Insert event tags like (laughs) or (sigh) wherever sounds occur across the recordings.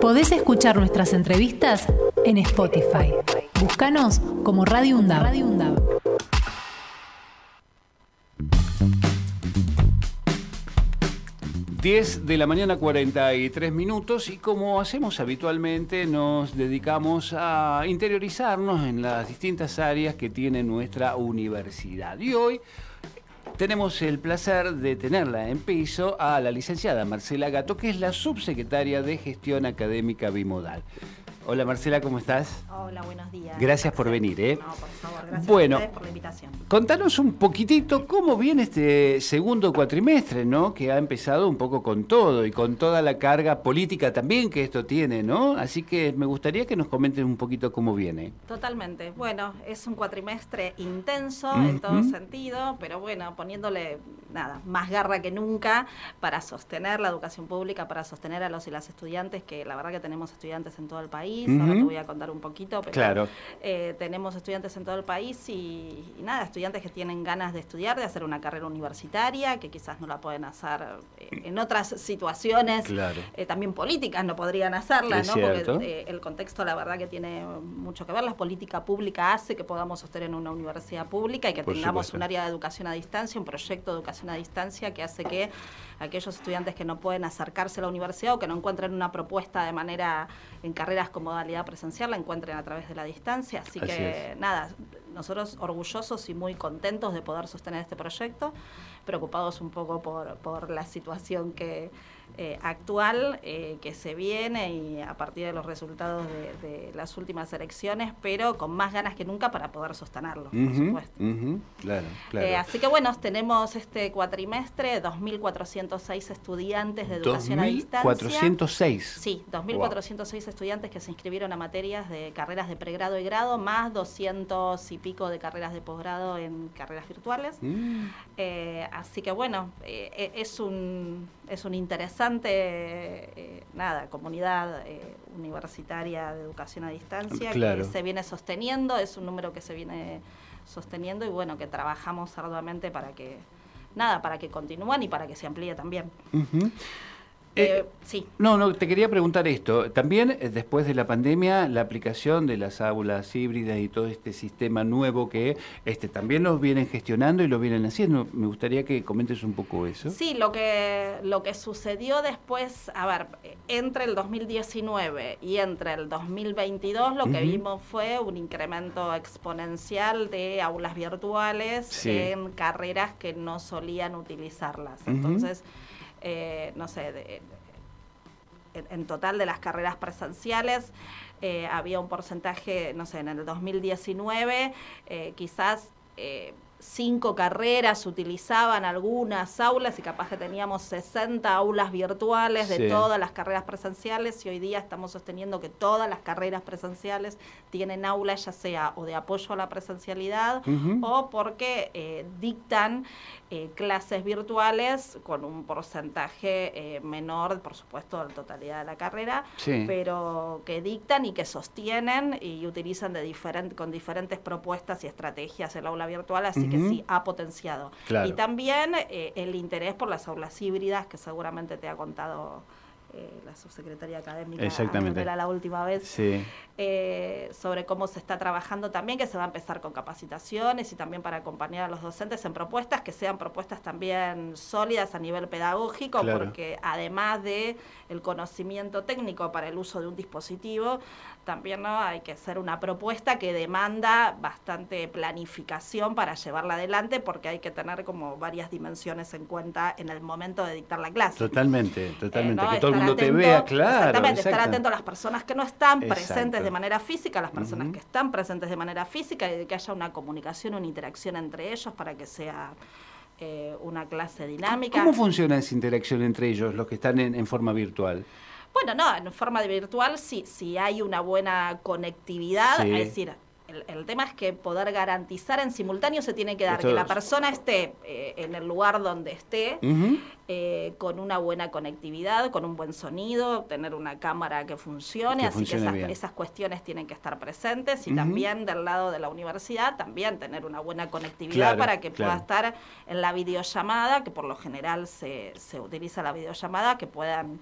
Podés escuchar nuestras entrevistas en Spotify. Búscanos como Radio Undab. Radio de la mañana 43 minutos y como hacemos habitualmente nos dedicamos a interiorizarnos en las distintas áreas que tiene nuestra universidad. Y hoy tenemos el placer de tenerla en piso a la licenciada Marcela Gato, que es la subsecretaria de Gestión Académica Bimodal. Hola Marcela, ¿cómo estás? Hola, buenos días. Gracias por venir, ¿eh? No, por favor, gracias Bueno. a ustedes por la invitación. Contanos un poquitito cómo viene este segundo cuatrimestre, ¿no? Que ha empezado un poco con todo y con toda la carga política también que esto tiene, ¿no? Así que me gustaría que nos comenten un poquito cómo viene. Totalmente. Bueno, es un cuatrimestre intenso en todo sentido, pero bueno, poniéndole nada, más garra que nunca para sostener la educación pública, para sostener a los y las estudiantes, que la verdad que tenemos estudiantes en todo el país. Ahora te voy a contar un poquito, pero Claro. eh, tenemos estudiantes en todo el país y, y nada, estudiantes que tienen ganas de estudiar, de hacer una carrera universitaria, que quizás no la pueden hacer eh, en otras situaciones Claro. eh, también políticas no podrían hacerla, Es ¿no? cierto. Porque eh, el contexto, la verdad, que tiene mucho que ver. La política pública hace que podamos sostener una universidad pública y que Por tengamos supuesto. un área de educación a distancia, un proyecto de educación a distancia que hace que aquellos estudiantes que no pueden acercarse a la universidad o que no encuentren una propuesta de manera en carreras con modalidad presencial, la encuentren a través de la distancia. Así, Así que, nada, nosotros orgullosos y muy contentos de poder sostener este proyecto, preocupados un poco por, por la situación que eh, actual eh, que se viene y a partir de los resultados de, de las últimas elecciones, pero con más ganas que nunca para poder sostenerlo, por supuesto. Claro, claro. Eh, así que bueno, tenemos este cuatrimestre 2.406 estudiantes de educación a distancia. 2406. Sí, 2.406 estudiantes que se inscribieron a materias de carreras de pregrado y grado, más 200 y pico de carreras de posgrado en carreras virtuales. Mm, Eh, así que bueno, eh, es un es un interesante eh, nada comunidad eh, universitaria de educación a distancia Claro. que se viene sosteniendo, es un número que se viene sosteniendo y bueno que trabajamos arduamente para que nada para que continúen y para que se amplíe también. Eh, sí. No, no, te quería preguntar esto. También eh, después de la pandemia, la aplicación de las aulas híbridas y todo este sistema nuevo que este también los vienen gestionando y lo vienen haciendo. Me gustaría que comentes un poco eso. Sí, lo que, lo que sucedió después, a ver, entre el 2019 y entre el 2022 lo que vimos fue un incremento exponencial de aulas virtuales Sí. en carreras que no solían utilizarlas. Entonces, eh, no sé, de- en, total de las carreras presenciales eh, había un porcentaje, no sé, en el 2019 eh, quizás eh, cinco carreras utilizaban algunas aulas y capaz que teníamos 60 aulas virtuales de Sí. todas las carreras presenciales y hoy día estamos sosteniendo que todas las carreras presenciales tienen aulas ya sea o de apoyo a la presencialidad o porque eh, dictan eh, clases virtuales con un porcentaje eh, menor, por supuesto, de la totalidad de la carrera, Sí. pero que dictan y que sostienen y utilizan de diferent- con diferentes propuestas y estrategias el aula virtual, así que sí, ha potenciado. Claro. Y también eh, el interés por las aulas híbridas, que seguramente te ha contado eh, la subsecretaría académica Exactamente. La última vez Sí. eh, sobre cómo se está trabajando también, que se va a empezar con capacitaciones y también para acompañar a los docentes en propuestas que sean propuestas también sólidas a nivel pedagógico, Claro. porque además de el conocimiento técnico para el uso de un dispositivo, también ¿no? hay que hacer una propuesta que demanda bastante planificación para llevarla adelante, porque hay que tener como varias dimensiones en cuenta en el momento de dictar la clase. Totalmente, totalmente. Eh, ¿no? que todo el mundo te atento- vea, claro. Exactamente, estar atento a las personas que no están presentes de manera física, a las personas que están presentes de manera física y que haya una comunicación, una interacción entre ellos para que sea eh, una clase dinámica. ¿Cómo funciona esa interacción entre ellos, los que están en, en forma virtual? Bueno, no, en forma de virtual sí, si hay una buena conectividad, Sí. es decir, el, el tema es que poder garantizar en simultáneo se tiene que dar Esto que la persona esté eh, en el lugar donde esté, eh, con una buena conectividad, con un buen sonido, tener una cámara que funcione, Que así funcione que esas, esas cuestiones tienen que estar presentes y también del lado de la universidad también tener una buena conectividad Claro, para que claro. pueda estar en la videollamada, que por lo general se, se utiliza la videollamada, que puedan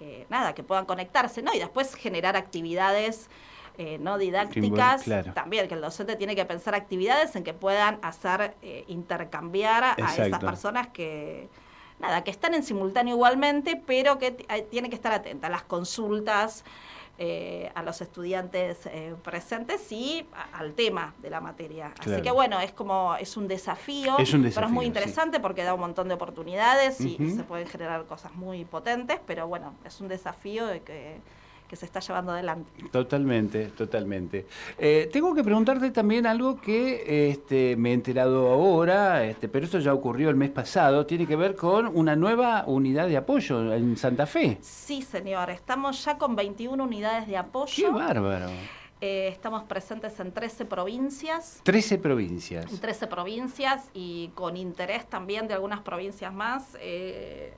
eh, nada, que puedan conectarse, ¿no? Y después generar actividades eh, no didácticas, también que el docente tiene que pensar actividades en que puedan hacer eh, intercambiar a esas personas que nada, que están en simultáneo igualmente, pero que tiene que estar atenta a las consultas, eh, a los estudiantes presentes y al tema de la materia. Así que bueno, es como, es un desafío, pero es muy interesante porque da un montón de oportunidades y se pueden generar cosas muy potentes, pero bueno, es un desafío de que que se está llevando adelante. Totalmente, totalmente. Eh, tengo que preguntarte también algo que este, me he enterado ahora, este, pero esto ya ocurrió el mes pasado, tiene que ver con una nueva unidad de apoyo en Santa Fe. Sí, señor, estamos ya con 21 unidades de apoyo. ¡Qué bárbaro! Eh, estamos presentes en 13 provincias. 13 provincias. En 13 provincias y con interés también de algunas provincias más. Eh,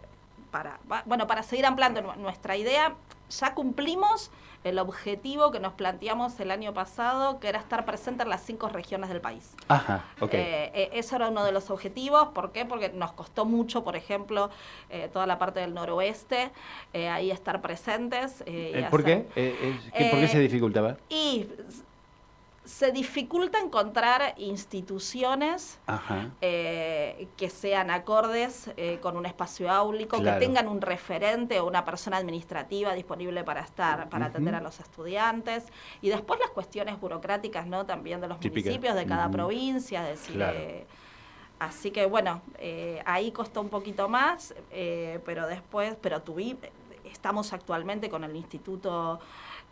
para, bueno, para seguir ampliando nuestra idea, ya cumplimos el objetivo que nos planteamos el año pasado, que era estar presente en las cinco regiones del país. Ajá, ok. Eh, eh, eso era uno de los objetivos. ¿Por qué? Porque nos costó mucho, por ejemplo, eh, toda la parte del noroeste, ahí estar presentes. ¿Por qué? ¿Por qué se dificultaba? Y se dificulta encontrar instituciones eh, que sean acordes eh, con un espacio áulico, que tengan un referente o una persona administrativa disponible para estar, para atender a los estudiantes. Y después las cuestiones burocráticas, ¿no? También de los municipios, de cada provincia, decir, eh, así que bueno, ahí costó un poquito más, pero después, pero tuvimos, estamos actualmente con el Instituto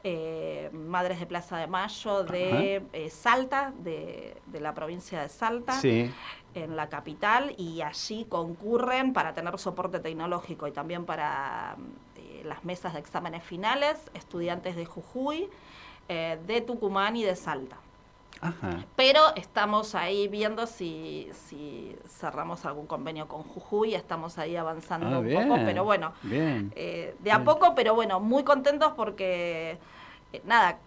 eh, Madres de Plaza de Mayo de eh, Salta, de, la provincia de Salta, en la capital, y allí concurren para tener soporte tecnológico y también para eh, las mesas de exámenes finales, estudiantes de Jujuy, de Tucumán y de Salta. Pero estamos ahí viendo si, si cerramos algún convenio con Jujuy, estamos ahí avanzando ah, un poco, pero bueno, de a poco, pero bueno, muy contentos porque eh, nada,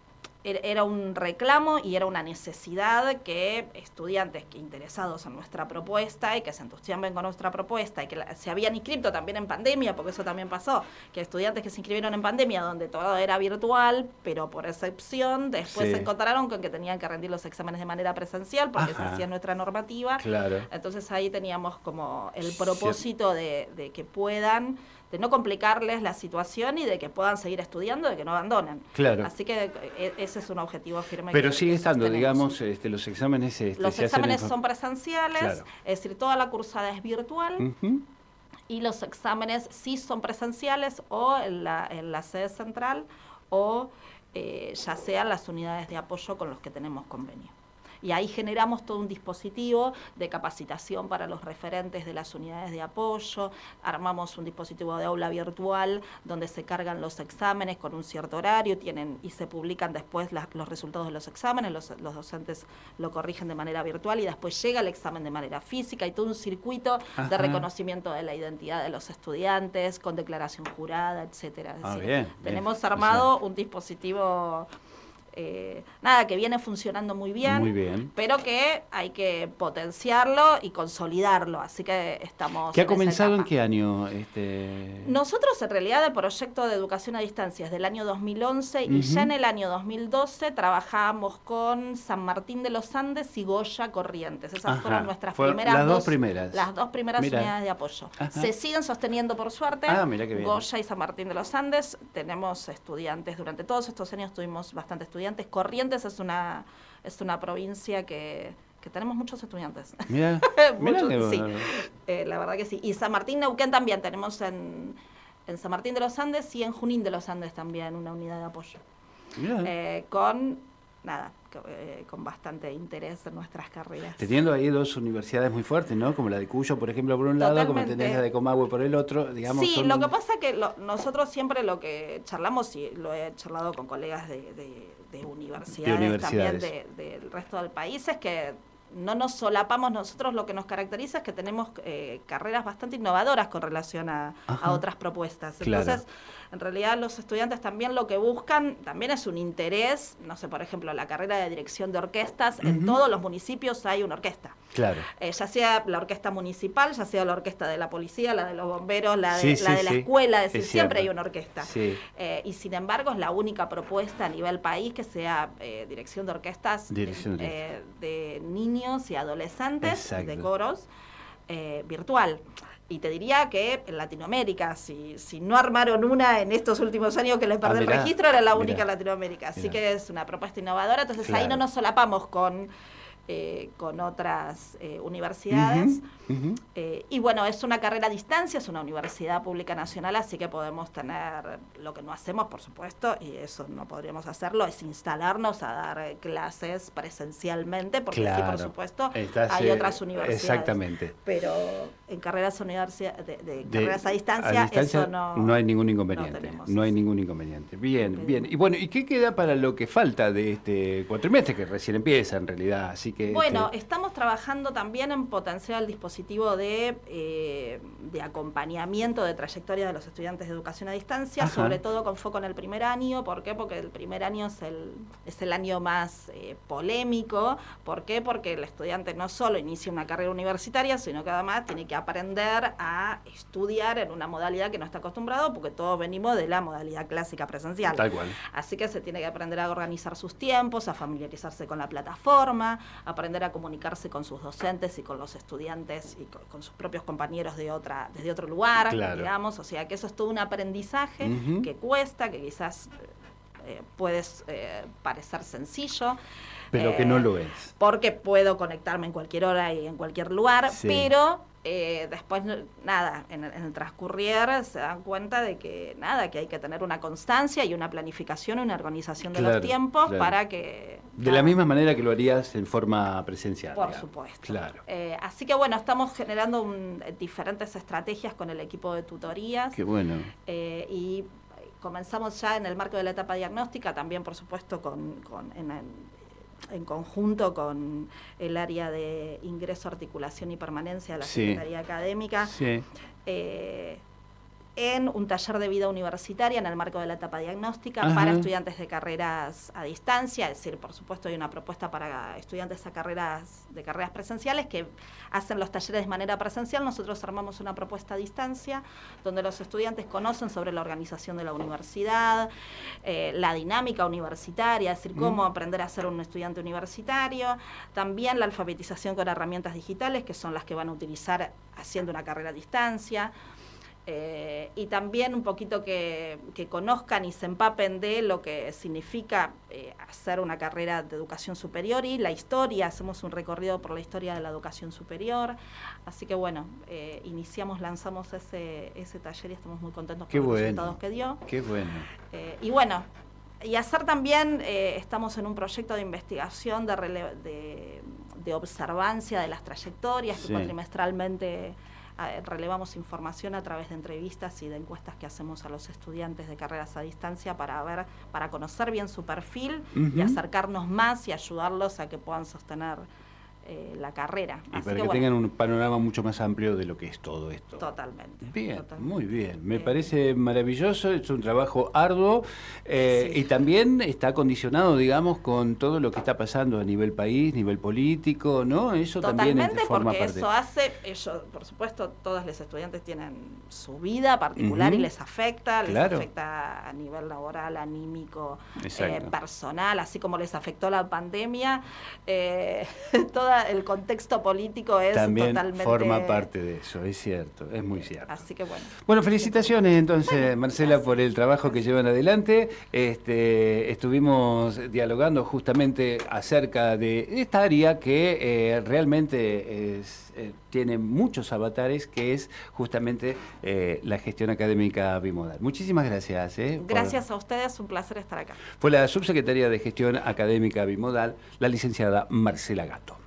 era un reclamo y era una necesidad que estudiantes que interesados en nuestra propuesta y que se entusiasmen con nuestra propuesta y que se habían inscrito también en pandemia, porque eso también pasó, que estudiantes que se inscribieron en pandemia donde todo era virtual, pero por excepción, después se encontraron con que tenían que rendir los exámenes de manera presencial porque se hacía nuestra normativa. Claro. Entonces ahí teníamos como el propósito de, de que puedan de no complicarles la situación y de que puedan seguir estudiando, de que no abandonen. Claro. Así que e, ese es un objetivo firme. Pero sigue estando, digamos, este, los exámenes. Este, los exámenes son presenciales, es decir, toda la cursada es virtual. Y los exámenes sí son presenciales o en la, en la sede central o eh, ya sean las unidades de apoyo con los que tenemos convenio y ahí generamos todo un dispositivo de capacitación para los referentes de las unidades de apoyo, armamos un dispositivo de aula virtual donde se cargan los exámenes con un cierto horario tienen y se publican después los resultados de los exámenes, los, docentes lo corrigen de manera virtual y después llega el examen de manera física. Y todo un circuito de reconocimiento de la identidad de los estudiantes con declaración jurada, etcétera. Ah, tenemos armado un dispositivo eh, nada, que viene funcionando muy bien, muy bien, pero que hay que potenciarlo y consolidarlo. Así que estamos. ¿Qué ha comenzado en qué año? Este... Nosotros, en realidad, el proyecto de educación a distancia es del año 2011 y ya en el año 2012 trabajábamos con San Martín de los Andes y Goya Corrientes. Esas fueron nuestras primeras las dos, primeras. Las dos primeras unidades de apoyo. Se siguen sosteniendo por suerte. Ah. Goya y San Martín de los Andes. Tenemos estudiantes durante todos estos años, tuvimos bastante estudiantes Corrientes es una, es una provincia que, tenemos muchos estudiantes. Mira, (laughs) sí. Eh, la verdad que sí. Y San Martín Neuquén también tenemos en, en, San Martín de los Andes y en Junín de los Andes también una unidad de apoyo. Eh, con nada, eh, con bastante interés en nuestras carreras. Teniendo ahí dos universidades muy fuertes, ¿no? Como la de Cuyo, por ejemplo, por un lado, como tenés la de Comahue por el otro, digamos. Sí, lo que pasa es que nosotros siempre lo que charlamos, y lo he charlado con colegas de, universidades, también del resto del país, es que no nos solapamos nosotros, lo que nos caracteriza es que tenemos eh, carreras bastante innovadoras con relación a, otras propuestas. Entonces, en realidad los estudiantes también lo que buscan también es un interés, no sé, por ejemplo, la carrera de dirección de orquestas, en todos los municipios hay una orquesta. Claro. Eh, ya sea la orquesta municipal, ya sea la orquesta de la policía, la de los bomberos, la de la, de la escuela, es decir, siempre hay una orquesta. Eh, y sin embargo es la única propuesta a nivel país que sea dirección de orquestas de niños y adolescentes de coros eh, virtual. Y te diría que en Latinoamérica, si, si no armaron una en estos últimos años que les perdí ah, el registro, era la única en Latinoamérica. Así que es una propuesta innovadora. Entonces ahí no nos solapamos con eh, con otras eh, universidades. Eh, y bueno, es una carrera a distancia, es una universidad pública nacional, así que podemos tener lo que no hacemos, por supuesto, y eso no podríamos hacerlo, es instalarnos a dar clases presencialmente, porque sí, por supuesto, hay otras universidades. Exactamente. Pero en carreras, de, carreras a distancia, eso no, no hay ningún inconveniente. No, hay ningún inconveniente. Bien, bien. Y bueno, ¿y qué queda para lo que falta de este cuatrimestre, que recién empieza en realidad? Así bueno, estamos trabajando también en potenciar el dispositivo de, eh, de acompañamiento de trayectoria de los estudiantes de educación a distancia, sobre todo con foco en el primer año. ¿Por qué? Porque el primer año es el, es el año más eh, polémico. ¿Por qué? Porque el estudiante no solo inicia una carrera universitaria, sino que además tiene que aprender a estudiar en una modalidad que no está acostumbrado, porque todos venimos de la modalidad clásica presencial. Tal cual. Así que se tiene que aprender a organizar sus tiempos, a familiarizarse con la plataforma, aprender a comunicarse con sus docentes y con los estudiantes y con, sus propios compañeros de otra, desde otro lugar, digamos. O sea que eso es todo un aprendizaje que cuesta, que quizás eh, puedes eh, parecer sencillo. Pero que no lo es. Porque puedo conectarme en cualquier hora y en cualquier lugar, pero eh, después, nada, en el, transcurrir se dan cuenta de que, nada, que hay que tener una constancia y una planificación, una organización de los tiempos para que... De la misma manera que lo harías en forma presencial. Por supuesto. Claro. Eh, así que bueno, estamos generando diferentes estrategias con el equipo de tutorías. Qué bueno. Eh, y comenzamos ya en el marco de la etapa diagnóstica, también por supuesto con, con en, en conjunto con el área de ingreso, articulación y permanencia de la Secretaría Académica. Eh, en un taller de vida universitaria en el marco de la etapa diagnóstica para estudiantes de carreras a distancia, es decir, por supuesto hay una propuesta para estudiantes a carreras de carreras presenciales que hacen los talleres de manera presencial, nosotros armamos una propuesta a distancia donde los estudiantes conocen sobre la organización de la universidad, eh, la dinámica universitaria, es decir, cómo aprender a ser un estudiante universitario, también la alfabetización con herramientas digitales que son las que van a utilizar haciendo una carrera a distancia. Eh, y también un poquito que, conozcan y se empapen de lo que significa eh, hacer una carrera de educación superior y la historia, hacemos un recorrido por la historia de la educación superior, así que bueno, eh, iniciamos, lanzamos ese, ese taller y estamos muy contentos con los resultados que dio. Qué bueno. y bueno, y hacer también, estamos en un proyecto de investigación de, de, de observancia de las trayectorias que cuatrimestralmente relevamos información a través de entrevistas y de encuestas que hacemos a los estudiantes de carreras a distancia para ver, para conocer bien su perfil y acercarnos más y ayudarlos a que puedan sostener eh, la carrera. Y para que, tengan un panorama mucho más amplio de lo que es todo esto. Totalmente. Bien, muy bien. Me parece maravilloso, es un trabajo arduo eh, y también está condicionado, digamos, con todo lo que está pasando a nivel país, nivel político, ¿no? Eso también forma porque eso hace, ellos, por supuesto, todos los estudiantes tienen su vida particular y les afecta, les afecta a nivel laboral, anímico, eh, personal, así como les afectó la pandemia, (laughs) toda el contexto político es También totalmente... forma parte de eso, es cierto, es muy cierto. Así que bueno. Bueno, felicitaciones entonces, Marcela, por el trabajo que llevan adelante. Este, estuvimos dialogando justamente acerca de esta área que eh, realmente es, eh, tiene muchos avatares, que es justamente eh, la gestión académica bimodal. Muchísimas gracias. Gracias a ustedes, un placer estar acá. Fue la subsecretaria de Gestión Académica Bimodal, la licenciada Marcela Gato.